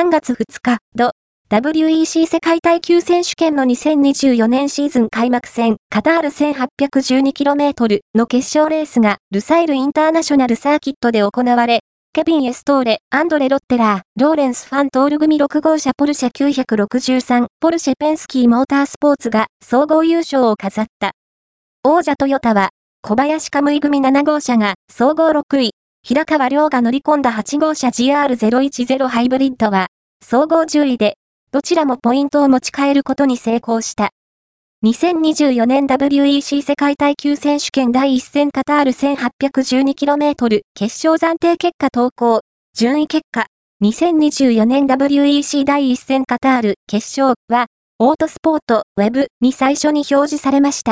3月2日、土、WEC 世界耐久選手権の2024年シーズン開幕戦、カタール 1812km の決勝レースが、ルサイルインターナショナルサーキットで行われ、ケビン・エストーレ、アンドレ・ロッテラー、ローレンス・ファン・トール組6号車ポルシェ963、ポルシェ・ペンスキー・モータースポーツが総合優勝を飾った。王者トヨタは、小林カムイ組7号車が総合6位、平川亮が乗り込んだ8号車 GR010 ハイブリッドは、総合10位で、どちらもポイントを持ち帰ることに成功した。2024年 WEC 世界耐久選手権第1戦カタール 1812km 決勝暫定結果投稿、順位結果、2024年 WEC 第1戦カタール決勝は、オートスポートウェブに最初に表示されました。